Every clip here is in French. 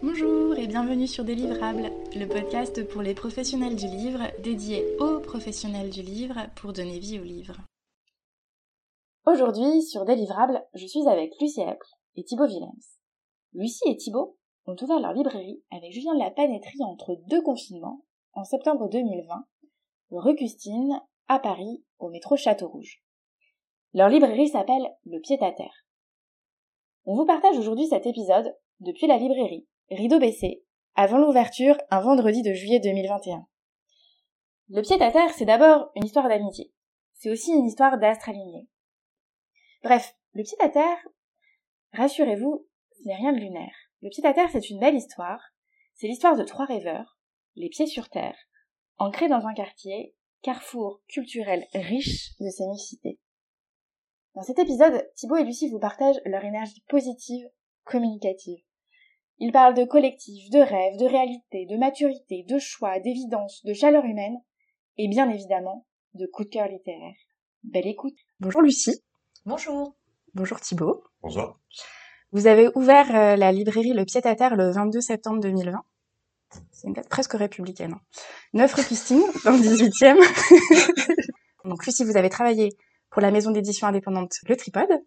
Bonjour et bienvenue sur Délivrable, le podcast pour les professionnels du livre, dédié aux professionnels du livre pour donner vie au livre. Aujourd'hui, sur Délivrable, je suis avec Lucie Apple et Thibaut Willems. Lucie et Thibaut ont ouvert leur librairie avec Julien de la Panetterie entre deux confinements, en septembre 2020, rue Custine, à Paris, au métro Château-Rouge. Leur librairie s'appelle Le Pied à Terre. On vous partage aujourd'hui cet épisode depuis la librairie, rideau baissé, avant l'ouverture un vendredi de juillet 2021. Le pied à terre, c'est d'abord une histoire d'amitié. C'est aussi une histoire d'astre aligné. Bref, le pied à terre, rassurez-vous, ce n'est rien de lunaire. Le pied à terre, c'est une belle histoire. C'est l'histoire de trois rêveurs, les pieds sur terre, ancrés dans un quartier, carrefour culturel riche de ses. Dans cet épisode, Thibaut et Lucie vous partagent leur énergie positive, communicative. Ils parlent de collectif, de rêve, de réalité, de maturité, de choix, d'évidence, de chaleur humaine, et bien évidemment, de coup de cœur littéraire. Belle écoute. Bonjour Lucie. Bonjour. Bonjour Thibaut. Bonjour. Vous avez ouvert euh, la librairie Le Pied à Terre le 22 septembre 2020. C'est une date presque républicaine. 9 rue Christine, dans le 18e. Donc Lucie, vous avez travaillé pour la maison d'édition indépendante Le Tripode.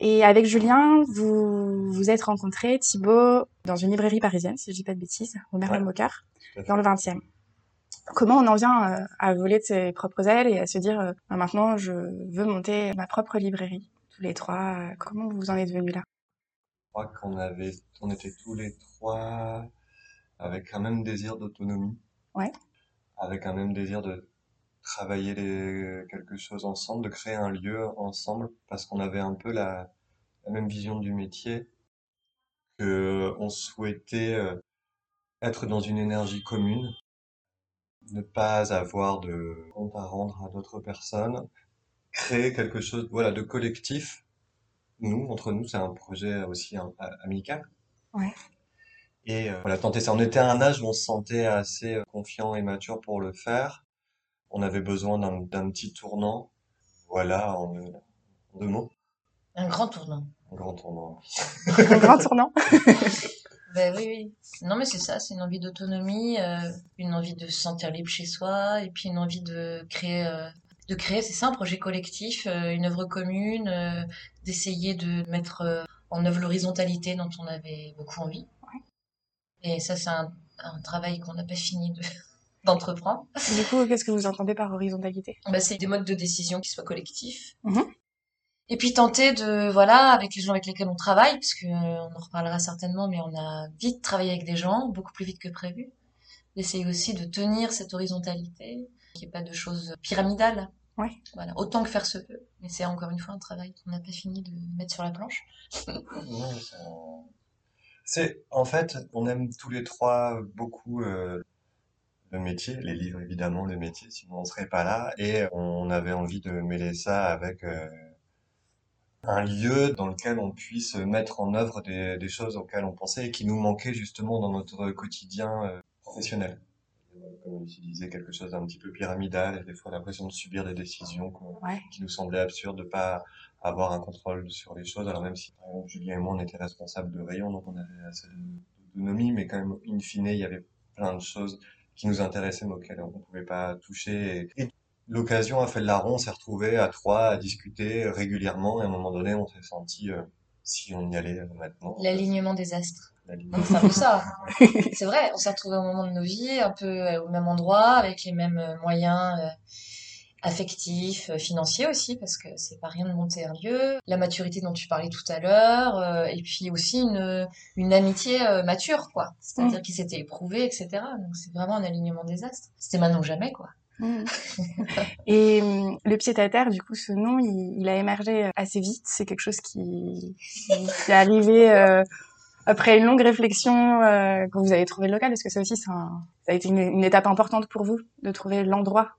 Et avec Julien, vous vous êtes rencontrés, Thibaut, dans une librairie parisienne, si je dis pas de bêtises, au Merlin Mocard, dans le 20e. Comment on en vient euh, à voler de ses propres ailes et à se dire, euh, bah, maintenant, je veux monter ma propre librairie, tous les trois. Euh, comment vous en êtes venus là? Je crois qu'on avait, on était tous les trois avec un même désir d'autonomie. Ouais. Avec un même désir de travailler les, quelque chose ensemble, de créer un lieu ensemble, parce qu'on avait un peu la, la même vision du métier, que on souhaitait euh, être dans une énergie commune, ne pas avoir de compte à rendre à d'autres personnes, créer quelque chose, voilà, de collectif. Nous, entre nous, c'est un projet aussi amical. Ouais. Et euh, voilà, tenter ça. On était à un âge où on se sentait assez euh, confiant et mature pour le faire on avait besoin d'un petit tournant. Voilà, en, deux mots. Un grand tournant. Un grand tournant. un grand tournant. ben oui, oui. Non, mais c'est ça, c'est une envie d'autonomie, euh, une envie de se sentir libre chez soi, et puis une envie de créer, euh, de créer, c'est ça, un projet collectif, euh, une œuvre commune, d'essayer de mettre en œuvre l'horizontalité dont on avait beaucoup envie. Et ça, c'est un, un travail qu'on n'a pas fini de d'entreprendre. Du coup, qu'est-ce que vous entendez par horizontalité? Bah, C'est des modes de décision qui soient collectifs. Mhm. Et puis tenter de, voilà, avec les gens avec lesquels on travaille, parce que euh, on en reparlera certainement, mais on a vite travaillé avec des gens, beaucoup plus vite que prévu. D'essayer aussi de tenir cette horizontalité, qu'il n'y ait pas de choses pyramidales. Ouais. Voilà, autant que faire se peut. Mais c'est encore une fois un travail qu'on n'a pas fini de mettre sur la planche. c'est en fait, on aime tous les trois beaucoup euh, le métier, les livres évidemment, le métier, sinon on serait pas là. Et on avait envie de mêler ça avec euh, un lieu dans lequel on puisse mettre en œuvre des, des, choses auxquelles on pensait et qui nous manquaient justement dans notre quotidien euh, professionnel. Comme on utilisait quelque chose d'un petit peu pyramidal et des fois l'impression de subir des décisions qui nous semblaient absurdes, de pas avoir un contrôle sur les choses. Alors même si par exemple, Julien et moi on était responsables de rayon, donc on avait assez d'autonomie, mais quand même in fine il y avait plein de choses qui nous intéressaient, mais auxquels on ne pouvait pas toucher. Et, l'occasion a fait le larron, on s'est retrouvés à trois à discuter régulièrement, et à un moment donné, on s'est senti, euh, si on y allait euh, maintenant. L'alignement des astres. C'est un peu ça. c'est vrai, on s'est retrouvés au moment de nos vies, un peu euh, au même endroit, avec les mêmes moyens affectif, euh, financier aussi, parce que c'est pas rien de monter un lieu, la maturité dont tu parlais tout à l'heure, euh, et puis aussi une, une amitié euh, mature, quoi. C'est-à-dire mm. qui s'était éprouvée, etc. Donc c'est vraiment un alignement des astres. C'était maintenant ou jamais, quoi. Mm. et hum, le pied à terre, du coup, ce nom, il, a émergé assez vite. C'est quelque chose qui, qui est arrivé après une longue réflexion quand vous avez trouvé le local. Est-ce que ça aussi, ça a été une, une étape importante pour vous de trouver l'endroit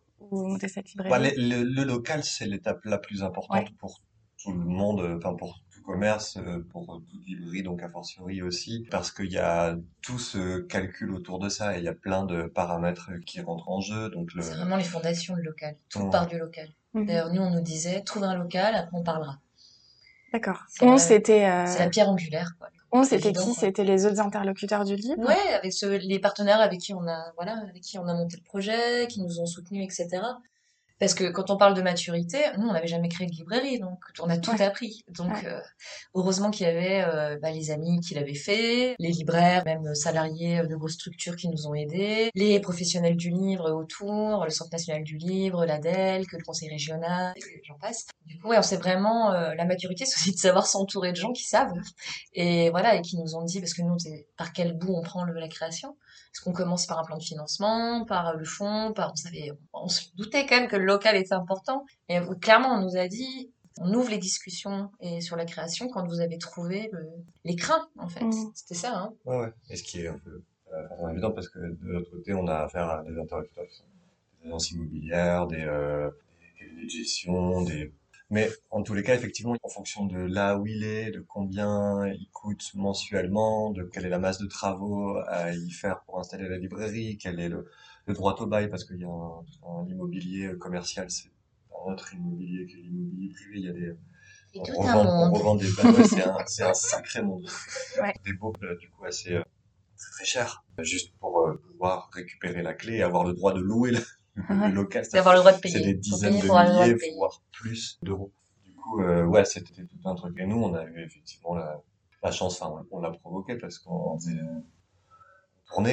bah, le, local, c'est l'étape la plus importante pour tout le monde, enfin pour tout commerce, euh, pour toute librairie, donc a fortiori aussi, parce qu'il y a tout ce calcul autour de ça et il y a plein de paramètres qui rentrent en jeu. Donc le... C'est vraiment les fondations du local. Tout part du local. Mhm. D'ailleurs, nous, on nous disait, trouve un local, après on parlera. D'accord. c'était... C'est la pierre angulaire, quoi. On, c'était qui? C'était les autres interlocuteurs du livre? Ouais, avec les partenaires avec qui on a, voilà, avec qui on a monté le projet, qui nous ont soutenus, etc. Parce que quand on parle de maturité, nous, on n'avait jamais créé de librairie, donc on a tout Ouais. appris. Donc, Ouais. euh, heureusement qu'il y avait euh, bah, les amis qui l'avaient fait, les libraires, même salariés de grosses structures qui nous ont aidés, les professionnels du livre autour, le Centre national du livre, l'ADEL, que le Conseil régional, j'en passe. Du coup, ouais, on sait vraiment, euh, la maturité, c'est aussi de savoir s'entourer de gens qui savent. Et voilà, et qui nous ont dit, parce que nous, par quel bout on prend le, la création Est-ce qu'on commence par un plan de financement, par le fond, par on savait, on se doutait quand même que le local était important. Et euh, clairement, on nous a dit, on ouvre les discussions et sur la création quand vous avez trouvé le, l'écrin, en fait. Mhm. C'était ça, hein. Ouais, ouais. Et ce qui est un peu euh, évident parce que de l'autre côté, on a affaire à des interlocuteurs qui sont des agences immobilières, des, euh, des cabinets de gestion, des... Mais en tous les cas, effectivement, en fonction de là où il est, de combien il coûte mensuellement, de quelle est la masse de travaux à y faire pour installer la librairie, quel est le, le droit au bail, parce qu'il y a un, un immobilier commercial, c'est un autre immobilier que l'immobilier privé, il y a des, on revend, on revend des bails, ouais, c'est un, un sacré monde. Ouais. Des beaux, euh, du coup, assez, euh, très cher. Juste pour euh, pouvoir récupérer la clé et avoir le droit de louer le, Ouais. local. Le droit de C'est des dizaines de de milliers, voire plus d'euros. Du coup, euh, ouais, c'était tout un truc. Et nous, on a eu effectivement la, la chance, enfin, on, on l'a provoqué parce qu'on faisait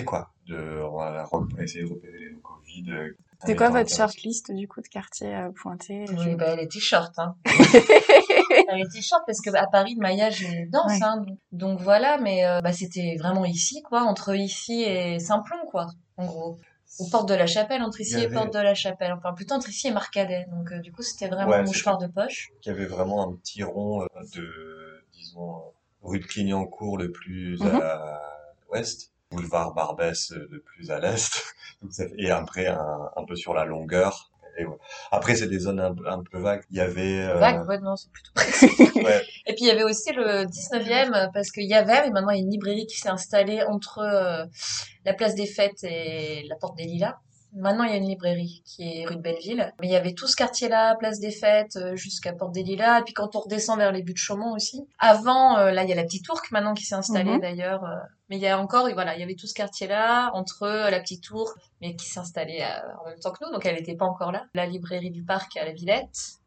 quoi. De, on a essayé de repérer les locaux vides. euh, C'était quoi votre shortlist du coup de quartier euh, pointé Oui, bah, elle était short, hein. Elle était short parce que à Paris, le maillage est dense, Ouais. hein. Donc, voilà, mais euh, bah, c'était vraiment ici, quoi, entre ici et Saint-Plon, quoi, en gros. Aux portes de la Chapelle, entre ici Il et portes de la Chapelle. Enfin, plutôt entre ici et Marcadet. Donc, euh, du coup, c'était vraiment Ouais, mouchoir de poche. qu'il y avait vraiment un petit rond euh, de, disons, rue de Clignancourt le plus Mhm. à l'ouest, boulevard Barbès euh, le plus à l'est, et après un, un peu sur la longueur. Et ouais. Après, c'est des zones un, peu- un peu vagues. Il y avait... euh, Vague, ouais, non, c'est plutôt ouais, Et puis il y avait aussi le 19e euh, parce qu'il y avait, mais maintenant il y a une librairie qui s'est installée entre euh, la place des Fêtes et la porte des Lilas. Maintenant il y a une librairie qui est rue de Belleville, mais il y avait tout ce quartier-là, place des Fêtes euh, jusqu'à porte des Lilas, et puis quand on redescend vers les buts de Chaumont aussi. Avant, euh, là il y a la petite tour maintenant qui s'est installée Mhm. d'ailleurs, euh, mais il y a encore, voilà, il y avait tout ce quartier-là entre la petite tour, mais qui s'est installée euh, en même temps que nous, donc elle n'était pas encore là. La librairie du parc à la Villette.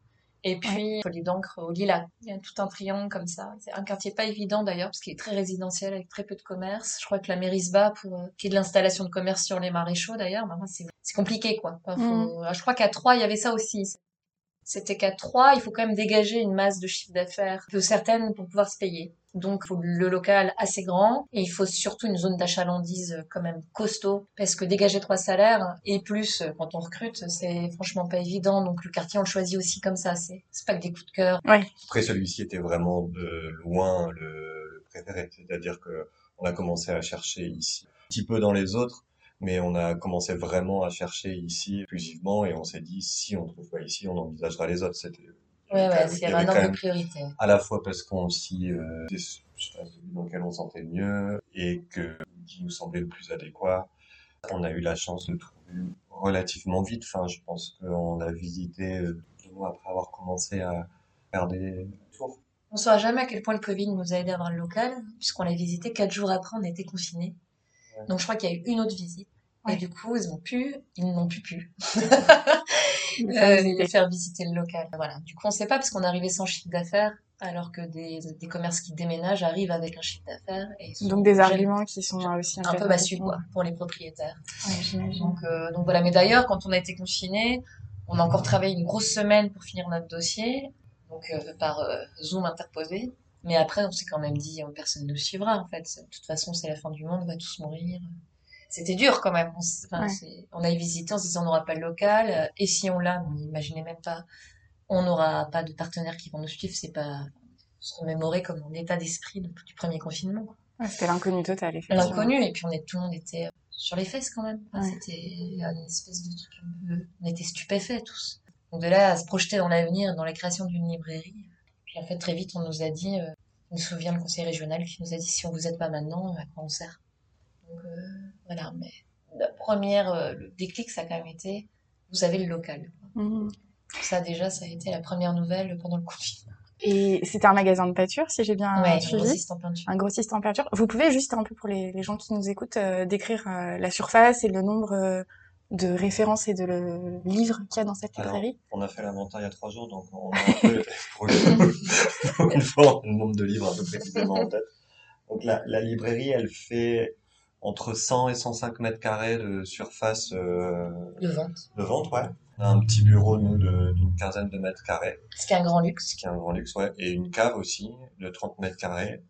Et puis, Folie d'encre au Lilas. Il y a tout un triangle comme ça. C'est un quartier pas évident d'ailleurs, parce qu'il est très résidentiel avec très peu de commerce. Je crois que la mairie se bat pour euh, qu'il y ait de l'installation de commerce sur les maréchaux d'ailleurs. C'est, compliqué quoi. Enfin, faut- ah, Je crois qu'à Troyes, il y avait ça aussi. C'était qu'à Troyes, il faut quand même dégager une masse de chiffre d'affaires peu certaine pour pouvoir se payer. Donc, il faut le local assez grand et il faut surtout une zone d'achalandise euh, quand même costaud parce que dégager trois salaires et plus euh, quand on recrute, c'est franchement pas évident. Donc, le quartier, on le choisit aussi comme ça. C'est, pas que des coups de cœur. Après, celui-ci était vraiment de loin le, le préféré. C'est-à-dire que on a commencé à chercher ici, un petit peu dans les autres, mais on a commencé vraiment à chercher ici exclusivement et on s'est dit, si on trouve pas ici, on envisagera les autres. C'était, Ouais, c'est un ordre de priorité. à la fois parce qu'on s'y, euh, dans lequel on sentait mieux et que, qui nous semblait le plus adéquat. On a eu la chance de trouver relativement vite. Enfin, je pense qu'on a visité euh, deux mois après avoir commencé à faire des tours. On saura jamais à quel point le Covid nous a aidé à avoir le local, puisqu'on l'a visité quatre jours après, on était confinés. Ouais. Donc je crois qu'il y a eu une autre visite. Ouais. Et du coup, ils ont pu, ils n'ont plus pu euh, visiter. de faire visiter le local. Voilà. Du coup, on sait pas parce qu'on est arrivé sans chiffre d'affaires, alors que des, des commerces qui déménagent arrivent avec un chiffre d'affaires. Donc des arguments qui sont aussi un peu massus, quoi, pour les propriétaires. Ouais, j'imagine. Donc, euh, donc voilà. Mais d'ailleurs, quand on a été confinés, on a encore travaillé une grosse semaine pour finir notre dossier, donc euh, par Zoom interposé. Mais après, on s'est quand même dit, euh, personne ne nous suivra en fait. De toute façon, c'est la fin du monde, on va tous mourir. C'était dur quand même. On, Ouais. on a visité en se disant on n'aura pas le local. euh, Et si on l'a, on n'imaginait même pas, on n'aura pas de partenaires qui vont nous suivre. C'est pas se remémorer comme mon état d'esprit du premier confinement. Ouais, C'était l'inconnu total, effectivement. L'inconnu, et puis on est, tout le monde était euh, sur les fesses quand même. Enfin, Ouais. C'était une espèce de truc un peu... On était stupéfaits tous. Donc de là à se projeter dans l'avenir, dans la création d'une librairie. Puis en fait, très vite, on nous a dit, euh, je me souviens le conseil régional qui nous a dit, si on vous aide pas maintenant, à quoi on sert Donc euh, voilà, mais la première, euh, le déclic, ça a quand même été, vous avez le local. Mhm. Ça déjà, ça a été la première nouvelle pendant le confinement. Et c'était un magasin de peinture, si j'ai bien ouais, un suivi. grossiste en peinture. Un grossiste en peinture. Vous pouvez juste un peu pour les, les gens qui nous écoutent euh, décrire euh, la surface et le nombre euh, de références et de le- livres qu'il y a dans cette Alors, librairie? On a fait l'inventaire il y a trois jours, donc on a un peu, pour, le- pour le nombre de livres un peu précisément en tête. Donc la, la librairie, elle fait entre 100 et 105 mètres carrés de surface euh, De vente. de vente, ouais. On a un petit bureau, nous, de- d'une quinzaine de mètres carrés, Ce qui est un grand luxe. ce qui est un grand luxe, ouais, et une cave aussi de 30 mètres carrés.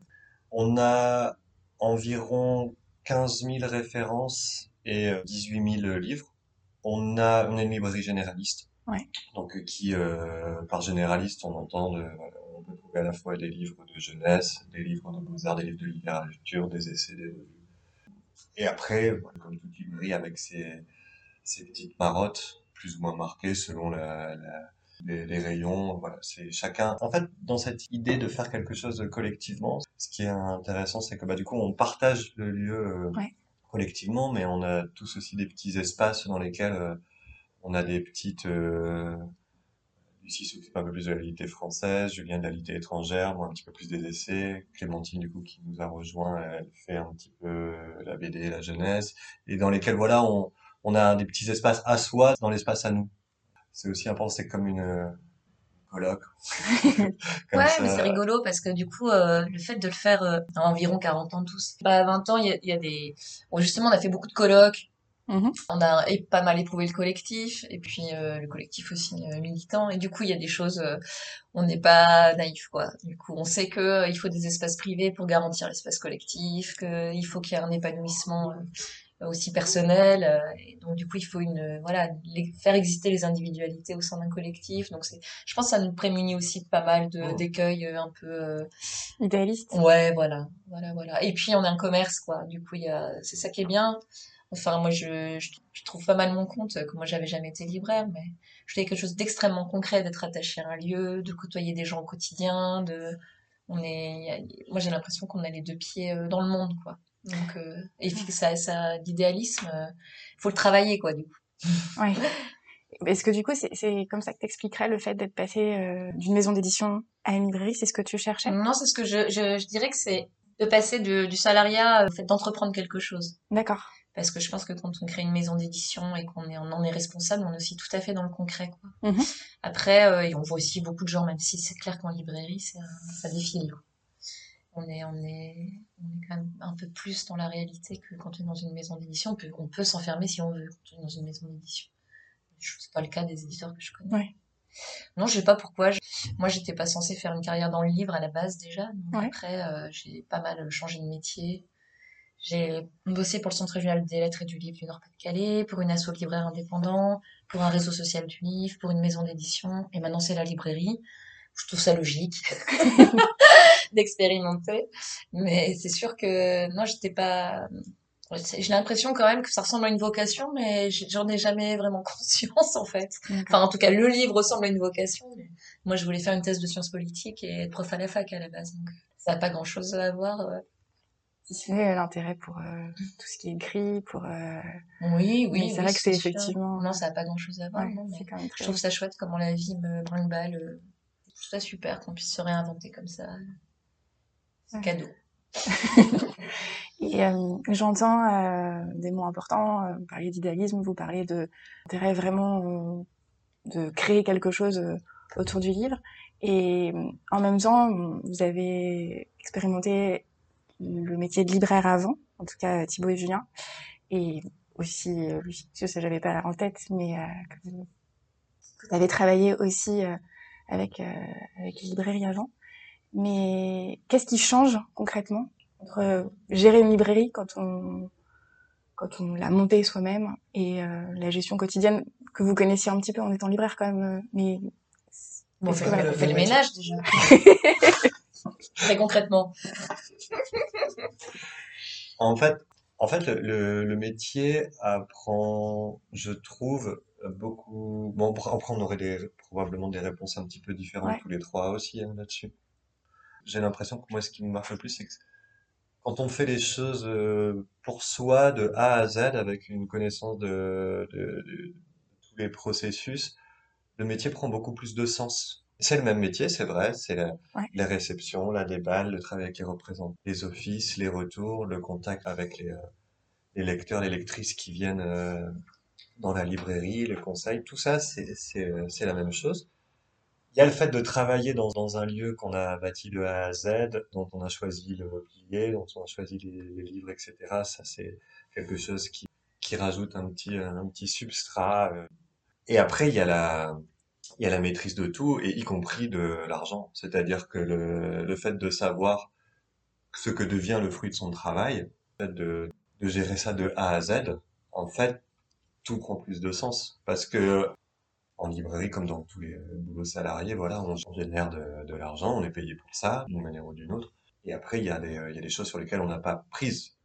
On a environ 15 000 références et euh, 18 000 livres. On a, on a une librairie généraliste. Ouais. Donc, euh, qui, euh, par généraliste, on entend de, on peut trouver à la fois des livres de jeunesse, des livres de beaux-arts, des livres de littérature, des essais, des revues. Et après, comme toute librairie, avec ses, ses petites marottes, plus ou moins marquées selon la, la, les, les rayons, voilà, c'est chacun. En fait, dans cette idée de faire quelque chose collectivement, ce qui est intéressant, c'est que bah du coup, on partage le lieu euh, Ouais. collectivement, mais on a tous aussi des petits espaces dans lesquels euh, on a des petites. Euh, Lucie s'occupe un peu plus de la littérature française, Julien de la littérature étrangère, moi un petit peu plus des essais, Clémentine du coup qui nous a rejoint, elle fait un petit peu euh, la BD, la jeunesse, et dans lesquels voilà, on, on a des petits espaces à soi dans l'espace à nous. C'est aussi important, c'est comme une euh, colloque. Ouais, ça. mais c'est rigolo parce que du coup, euh, le fait de le faire euh, à environ 40 ans tous. Bah, à 20 ans, il y y a des... Bon, justement, on a fait beaucoup de colloques. Mhm. On a pas mal éprouvé le collectif, et puis euh, le collectif aussi euh, militant. Et du coup, il y a des choses, euh, on n'est pas naïf, quoi. Du coup, on sait que euh, il faut des espaces privés pour garantir l'espace collectif, qu'il faut qu'il y ait un épanouissement euh, aussi personnel. et donc, du coup, il faut une, voilà, les- faire exister les individualités au sein d'un collectif. Donc, c'est, je pense que ça nous prémunit aussi de pas mal de, d'écueils un peu euh, Idéaliste. Ouais, voilà, voilà, voilà. Et puis on a un commerce, quoi. Du coup, il y a, c'est ça qui est bien. Enfin, moi, je, je, je trouve pas mal mon compte, que moi, j'avais jamais été libraire, mais je fais quelque chose d'extrêmement concret, d'être attaché à un lieu, de côtoyer des gens au quotidien, de, on est, il moi, j'ai l'impression qu'on a les deux pieds euh, dans le monde, quoi. Donc, euh, et puis ça, ça, l'idéalisme, euh, faut le travailler, quoi, du coup. Ouais. Est-ce que du coup, c'est c'est comme ça que t'expliquerais le fait d'être passé euh, d'une maison d'édition à une librairie? C'est ce que tu cherchais? Non, c'est ce que je, je, je dirais que c'est de passer de, du salariat au fait d'entreprendre quelque chose. D'accord. Parce que je pense que quand on crée une maison d'édition et qu'on est, on en est responsable, on est aussi tout à fait dans le concret. Quoi. Mhm. Après, euh, et on voit aussi beaucoup de gens, même si c'est clair qu'en librairie, c'est un- ça défile. On est, on, est, on est quand même un peu plus dans la réalité que quand on est dans une maison d'édition. On peut, on peut s'enfermer si on veut quand on est dans une maison d'édition. C'est pas le cas des éditeurs que je connais. Ouais. Non, je sais pas pourquoi. Je- Moi, j'étais pas censée faire une carrière dans le livre à la base déjà. Donc Ouais. Après, euh, j'ai pas mal changé de métier. J'ai bossé pour le Centre régional des lettres et du livre du Nord-Pas-de-Calais, pour une asso libraire indépendant, pour un réseau social du livre, pour une maison d'édition, et maintenant c'est la librairie. Je trouve ça logique d'expérimenter, mais c'est sûr que non, j'étais pas. J'ai l'impression quand même que ça ressemble à une vocation, mais j'en ai jamais vraiment conscience en fait. Enfin, en tout cas, le livre ressemble à une vocation. mais moi, je voulais faire une thèse de sciences politiques et être prof à la fac à la base, donc ça n'a pas grand-chose à voir. euh. Si ce n'est l'intérêt pour euh, tout ce qui est écrit, pour... euh, Oui, oui. C'est oui, vrai que c'est effectivement- Non, ça n'a pas grand-chose à voir. ouais, non, mais c'est quand même Je trouve ça chouette comment la vie me brinque-balle. euh, Je trouve ça super qu'on puisse se réinventer comme ça. C'est Ouais. cadeau. Et euh, j'entends euh, des mots importants, euh, vous parliez d'idéalisme, vous parliez de d'intérêt vraiment euh, de créer quelque chose euh, autour du livre. Et euh, en même temps, vous avez expérimenté le métier de libraire avant, en tout cas Thibaut et Julien, et aussi euh, Lucie, parce que j'avais pas en tête, mais euh, vous, vous avez travaillé aussi euh, avec euh, avec les librairies avant. Mais qu'est-ce qui change concrètement entre euh, gérer une librairie quand on quand on l'a montée soi-même et euh, la gestion quotidienne que vous connaissiez un petit peu en étant libraire quand même euh, mais Bon, on fait, que- on fait le ménage déjà. Très concrètement. En fait, en fait, le, métier apprend, je trouve, beaucoup. Bon, après, on aurait des, probablement des réponses un petit peu différentes Ouais. tous les trois aussi hein, là-dessus. J'ai l'impression que moi, ce qui me marche le plus, c'est que quand on fait les choses euh, pour soi de A à Z avec une connaissance de, de, de tous les processus, le métier prend beaucoup plus de sens. C'est le même métier, c'est vrai, c'est la, Ouais. la réception, la déballe, le travail avec les représentants, les offices, les retours, le contact avec les, euh, les lecteurs, les lectrices qui viennent euh, dans la librairie, le conseil, tout ça, c'est, c'est, euh, c'est la même chose. Il y a le fait de travailler dans, dans un lieu qu'on a bâti de A à Z, dont on a choisi le mobilier, dont on a choisi les, les livres, etc. Ça, c'est quelque chose qui, qui rajoute un petit, un petit substrat. euh. Et après, il y a la, il y a la maîtrise de tout, et y compris de l'argent. C'est-à-dire que le, le fait de savoir ce que devient le fruit de son travail, le fait de, de gérer ça de A à Z, en fait, tout prend plus de sens. Parce que en librairie, comme dans tous les euh, boulots salariés, voilà, on génère de, de l'argent, on est payé pour ça, d'une manière ou d'une autre. Et après, il y a des, il y a des choses sur lesquelles on n'a pas prise.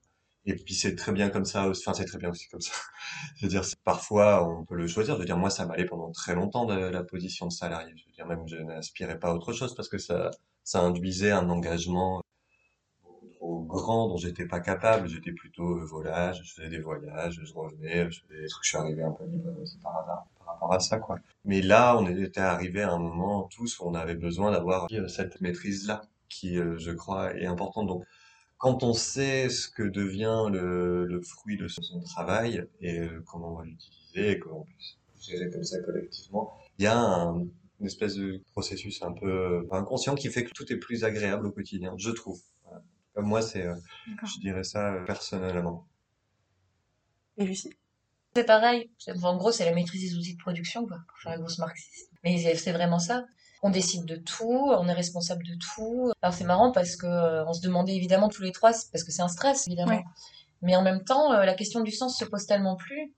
Et puis c'est très bien comme ça, aussi- enfin c'est très bien aussi comme ça. C'est-à-dire, c'est- parfois on peut le choisir. Je veux dire, moi ça m'allait pendant très longtemps de la position de salarié. Je veux dire, même je n'aspirais pas à autre chose parce que ça, ça induisait un engagement trop grand dont j'étais pas capable. J'étais plutôt euh, volage, je faisais des voyages, je revenais, je faisais des trucs. Je suis arrivé un peu libre aussi par hasard par rapport à ça, quoi. Mais là, on était arrivé à un moment tous où on avait besoin d'avoir euh, cette maîtrise-là, qui, euh, je crois, est importante. Donc, quand on sait ce que devient le, le fruit de son travail et euh, comment on va l'utiliser et comment on peut se gérer comme ça collectivement, il y a un, une espèce de processus un peu euh, inconscient qui fait que tout est plus agréable au quotidien, je trouve. Voilà. Comme moi, c'est, euh, je dirais ça personnellement. Et Lucie? C'est pareil. En gros, c'est la maîtrise des outils de production, quoi, pour faire la grosse marxiste. Mais c'est vraiment ça. On décide de tout, on est responsable de tout. Alors c'est marrant parce que euh, on se demandait évidemment tous les trois, parce que c'est un stress évidemment. Ouais. Mais en même temps, euh, la question du sens se pose tellement plus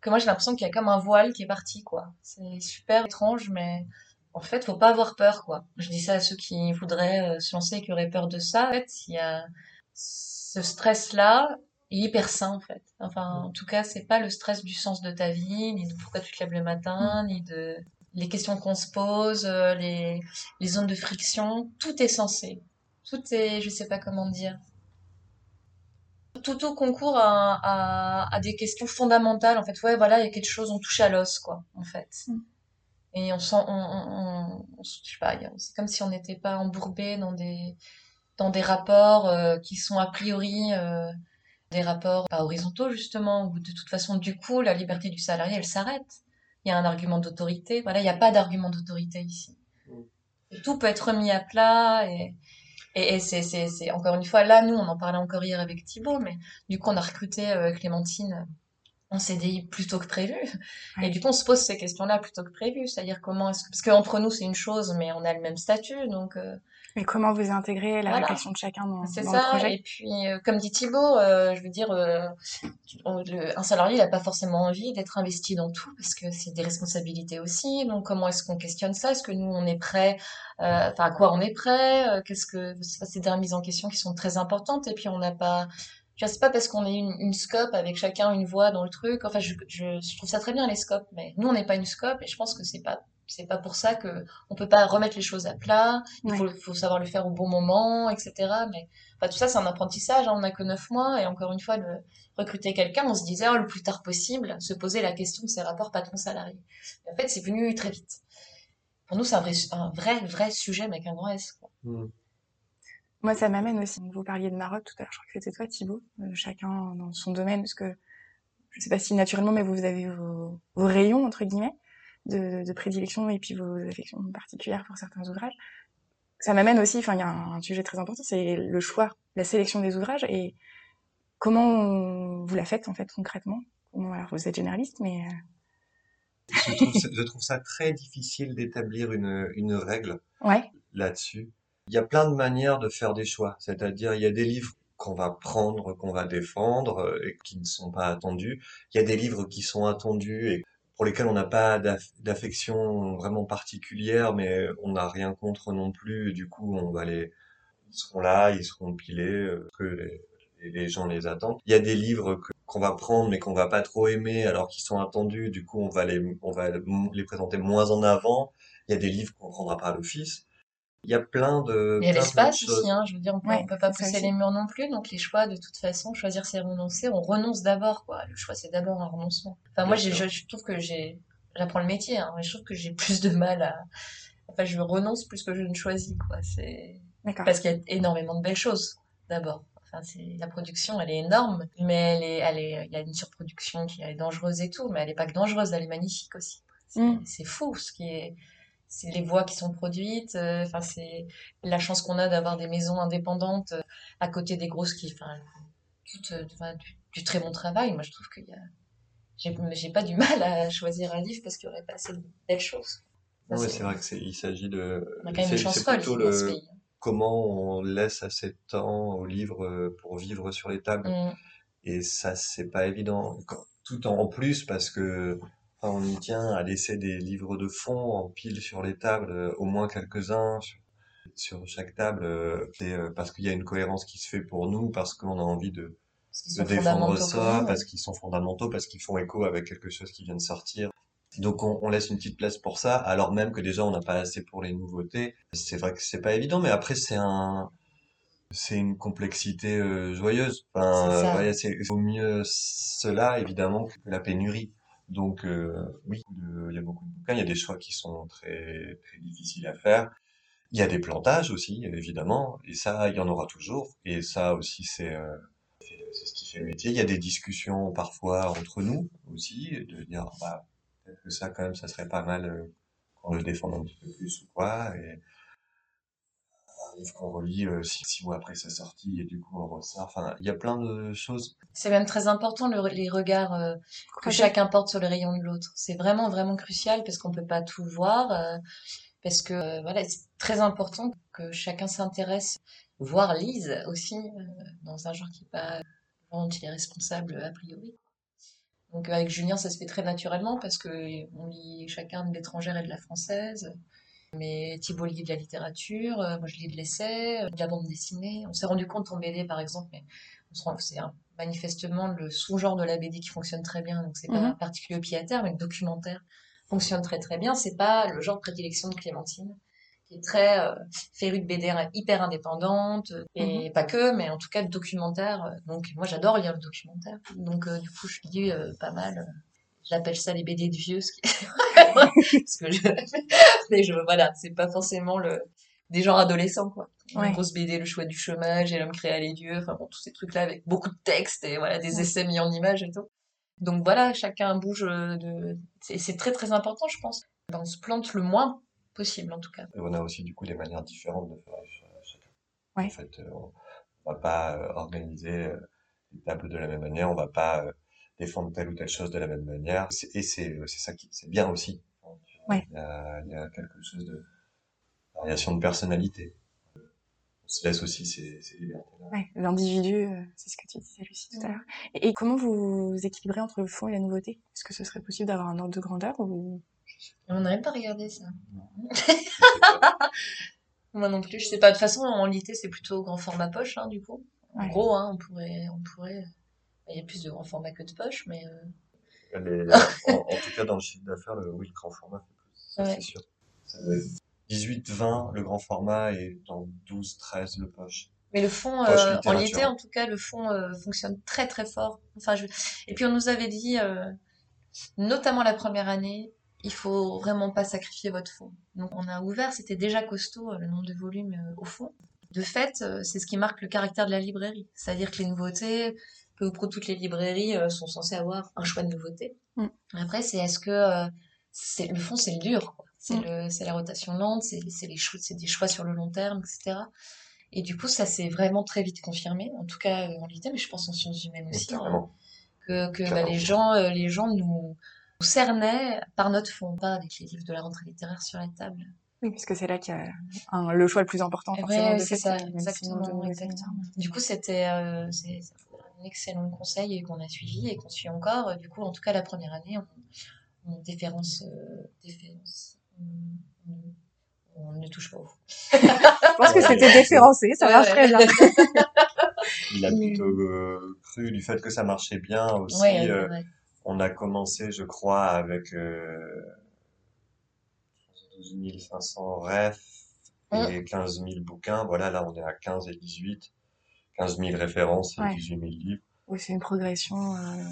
que moi j'ai l'impression qu'il y a comme un voile qui est parti, quoi. C'est super étrange, mais en fait, faut pas avoir peur, quoi. Je dis ça à ceux qui voudraient euh, se lancer et qui auraient peur de ça. En fait, il y a ce stress-là est hyper sain, en fait. Enfin, en tout cas, c'est pas le stress du sens de ta vie, ni de pourquoi tu te lèves le matin, ni de les questions qu'on se pose, euh, les, les zones de friction. Tout est censé. Tout est, je sais pas comment dire. Tout, tout concourt à, à, à des questions fondamentales, en fait. Ouais, voilà, il y a quelque chose, on touche à l'os, quoi, en fait. Mm. Et on sent, on, on, on- on- je sais pas, c'est comme si on n'était pas embourbé dans des, dans des rapports euh, qui sont a priori euh, des rapports pas horizontaux justement, où de toute façon du coup la liberté du salarié elle s'arrête. Il y a un argument d'autorité, voilà, il n'y a pas d'argument d'autorité ici. Mm. Et tout peut être mis à plat et, et, et c'est, c'est, c'est encore une fois là nous on en parlait encore hier avec Thibaut, mais du coup on a recruté euh, Clémentine en CDI plutôt que prévu. Ouais. Et du coup, on se pose ces questions-là plutôt que prévu. C'est-à-dire comment est-ce que, parce qu'entre nous, c'est une chose, mais on a le même statut, donc, euh, Mais comment vous intégrez la Voilà. réflexion de chacun dans, dans le ça. projet? Et puis, euh, comme dit Thibaut, euh, je veux dire, euh, le- un salarié, n'a pas forcément envie d'être investi dans tout parce que c'est des responsabilités aussi. Donc, comment est-ce qu'on questionne ça? Est-ce que nous, on est prêt Enfin, à quoi on est prêt Qu'est-ce que c'est c'est des remises en question qui sont très importantes. Et puis, on n'a pas. Je sais pas parce qu'on est une, une scope avec chacun une voix dans le truc. Enfin, je, je, je trouve ça très bien les scopes, mais nous, on n'est pas une scope et je pense que c'est pas c'est pas pour ça que on peut pas remettre les choses à plat. Il Ouais. faut, faut savoir le faire au bon moment, etc. Mais enfin, tout ça, c'est un apprentissage. Hein. On n'a que neuf mois et encore une fois, le, recruter quelqu'un, on se disait oh, le plus tard possible, se poser la question de ses rapports patron-salarié. En fait, c'est venu très vite. Pour nous, c'est un vrai, un vrai, vrai sujet, mais avec un grand S. quoi. Mm. Moi, ça m'amène aussi. Vous parliez de Maroc tout à l'heure, je crois que c'était toi, Thibaut. Euh, chacun dans son domaine, parce que je sais pas si naturellement, mais vous avez vos, vos rayons, entre guillemets, de, de prédilection et puis vos affections particulières pour certains ouvrages. Ça m'amène aussi, enfin, il y a un, un sujet très important, c'est le choix, la sélection des ouvrages et comment on- vous la faites, en fait, concrètement. Alors, vous êtes généraliste, mais euh, Je trouve, ça- je trouve ça très difficile d'établir une, une règle ouais, là-dessus. Il y a plein de manières de faire des choix. C'est-à-dire, il y a des livres qu'on va prendre, qu'on va défendre euh, et qui ne sont pas attendus. Il y a des livres qui sont attendus et pour lesquels on n'a pas d'aff- d'affection vraiment particulière, mais on n'a rien contre non plus. Du coup, on va les, ils seront là, ils seront pilés, euh, que les, gens les attendent. Il y a des livres qu'on va prendre mais qu'on va pas trop aimer alors qu'ils sont attendus. Du coup, on va les, on va les présenter moins en avant. Il y a des livres qu'on prendra pas à l'office. Il y a plein de, Il y a l'espace aussi, hein. Je veux dire, on Ouais, on peut pas pousser les murs non plus. Donc, les choix, de toute façon, choisir c'est renoncer. On renonce d'abord, quoi. Le choix, c'est d'abord un renoncement. Enfin, moi, je, je trouve que j'ai, j'apprends le métier, hein, mais je trouve que j'ai plus de mal à, enfin, je renonce plus que je ne choisis, quoi. C'est D'accord. parce qu'il y a énormément de belles choses, d'abord. Enfin, c'est la production, elle est énorme, mais elle est, elle est, il y a une surproduction qui est dangereuse et tout, mais elle est pas que dangereuse, elle est magnifique aussi. C'est Mm. c'est fou ce qui est, c'est les voix qui sont produites. euh, Enfin, c'est la chance qu'on a d'avoir des maisons indépendantes euh, à côté des grosses qui, enfin, tout, euh, enfin, du, du très bon travail. Moi, je trouve qu'il y a, j'ai pas du mal à choisir un livre parce qu'il y aurait pas assez de belles choses. Ça, c'est- vrai que c'est, il s'agit de, On a quand même c'est, une chance c'est folle plutôt dans ce le, pays. comment on laisse assez de temps au livre euh, pour vivre sur les tables. Mm. Et ça, c'est pas évident. Tout en plus parce que on y tient à laisser des livres de fond en pile sur les tables, euh, au moins quelques-uns sur, chaque table. euh, euh, parce qu'il y a une cohérence qui se fait pour nous, parce qu'on a envie de, défendre ça, parce qu'ils sont fondamentaux, parce qu'ils font écho avec quelque chose qui vient de sortir. Donc on, on laisse une petite place pour ça, alors même que déjà on n'a pas assez pour les nouveautés. C'est vrai que c'est pas évident, mais après c'est un, c'est une complexité euh, joyeuse. Enfin, C'est ouais, mieux cela évidemment que la pénurie. Donc euh, oui, il y a beaucoup de bouquins, il y a des choix qui sont très très difficiles à faire. Il y a des plantages aussi, évidemment, et ça, il y en aura toujours. Et ça aussi, c'est euh, ce qui fait le métier. Il y a des discussions parfois entre nous aussi, de dire bah peut-être que ça quand même, ça serait pas mal euh, qu'on le défende un petit peu plus ou quoi. Et livre qu'on relit euh, six, six mois après sa sortie et du coup on ressort. Enfin, il y a plein de choses. C'est même très important le- les regards euh, que chacun porte sur les rayons de l'autre. C'est vraiment vraiment crucial parce qu'on peut pas tout voir, euh, parce que euh, voilà, c'est très important que chacun s'intéresse, voire lise aussi euh, dans un genre qui est pas dont il est responsable a priori. Donc avec Julien, ça se fait très naturellement parce que on lit chacun de l'étrangère et de la française. Mais Thibault lit de la littérature, euh, moi je lis de l'essai, euh, de la bande dessinée. On s'est rendu compte en BD par exemple, mais on se rend- c'est manifestement le sous-genre de la BD qui fonctionne très bien. Donc c'est pas Mhm. particulier au pied à terre, mais le documentaire fonctionne très très bien. C'est pas le genre de prédilection de Clémentine, qui est très euh, férue de BD hyper indépendante et pas que, mais en tout cas le documentaire. euh, donc moi j'adore lire le documentaire. Donc euh, du coup je lis euh, pas mal. J'appelle ça les BD de vieux, ce qui parce que je, mais je voilà, c'est pas forcément le des genres adolescents quoi. Ouais. Une grosse BD, le choix du chômage et l'homme créa les dieux, enfin bon tous ces trucs là avec beaucoup de textes et voilà des Ouais. essais mis en images et tout. Donc voilà, chacun bouge euh, de c'est c'est très très important je pense. Ben, on se plante le moins possible en tout cas. Et on a aussi du coup des manières différentes de faire chacun. Ouais. En fait, euh, on va pas euh, organiser les tables de la même manière, on va pas euh, défendre telle ou telle chose de la même manière. Et c'est euh, c'est ça qui c'est bien aussi. Ouais. Il y a, il y a quelque chose de variation de personnalité. On se laisse aussi ces, ces libertés-là. Ouais, l'individu, euh, c'est ce que tu disais, Lucie, tout à l'heure. Et, et comment vous vous équilibrez entre le fond et la nouveauté? Est-ce que ce serait possible d'avoir un ordre de grandeur ou... On n'a même pas regardé ça. Moi non plus, je sais pas. De toute façon, en réalité, c'est plutôt grand format poche, hein, du coup. En Ouais. gros, hein, on pourrait, on pourrait. Il y a plus de grand format que de poche, mais euh, Les- en, en tout cas, dans le chiffre d'affaires, le, oui, le grand format fait plus, Ouais. c'est sûr. Ça doit être 18, 20 le grand format et dans 12, 13 le poche. Mais le fond, euh, en réalité, en tout cas, le fond euh, fonctionne très très fort. Enfin, je... Et puis on nous avait dit, euh, notamment la première année, il faut vraiment pas sacrifier votre fond. Donc on a ouvert, c'était déjà costaud le nombre de volumes au fond. De fait, c'est ce qui marque le caractère de la librairie. C'est-à-dire que les nouveautés, peu ou prou toutes les librairies euh, sont censées avoir un choix de nouveautés. Mm. Après, c'est est-ce que euh, c'est le fond, c'est le dur. quoi. C'est Mm. le, c'est la rotation lente, c'est c'est les choix, c'est des choix sur le long terme, etc. Et du coup, ça s'est vraiment très vite confirmé, en tout cas euh, en littérature, mais je pense en sciences humaines aussi, hein, Carrément. que, que bah, les gens, euh, les gens nous, nous cernaient par notre fond, pas avec les livres de la rentrée littéraire sur la table. Oui, parce que c'est là qu'il y a un- le choix le plus important, de c'est ça, exactement, exactement. Du coup, c'était euh, excellent conseil qu'on a suivi et qu'on suit encore. Du coup, en tout cas, la première année, on, on déférence, euh, déférence, on, ne touche pas au fond. Je pense que c'était déférencé, ça Ouais, marche ouais. très bien. Il a plutôt euh, cru du fait que ça marchait bien aussi. Ouais, euh, ouais. on a commencé, je crois, avec euh, 12 500 refs et 15 000 bouquins. Voilà, là, on est à 15 et 18. 15 000 références et Ouais. 18 000 livres. Oui, c'est une progression. euh,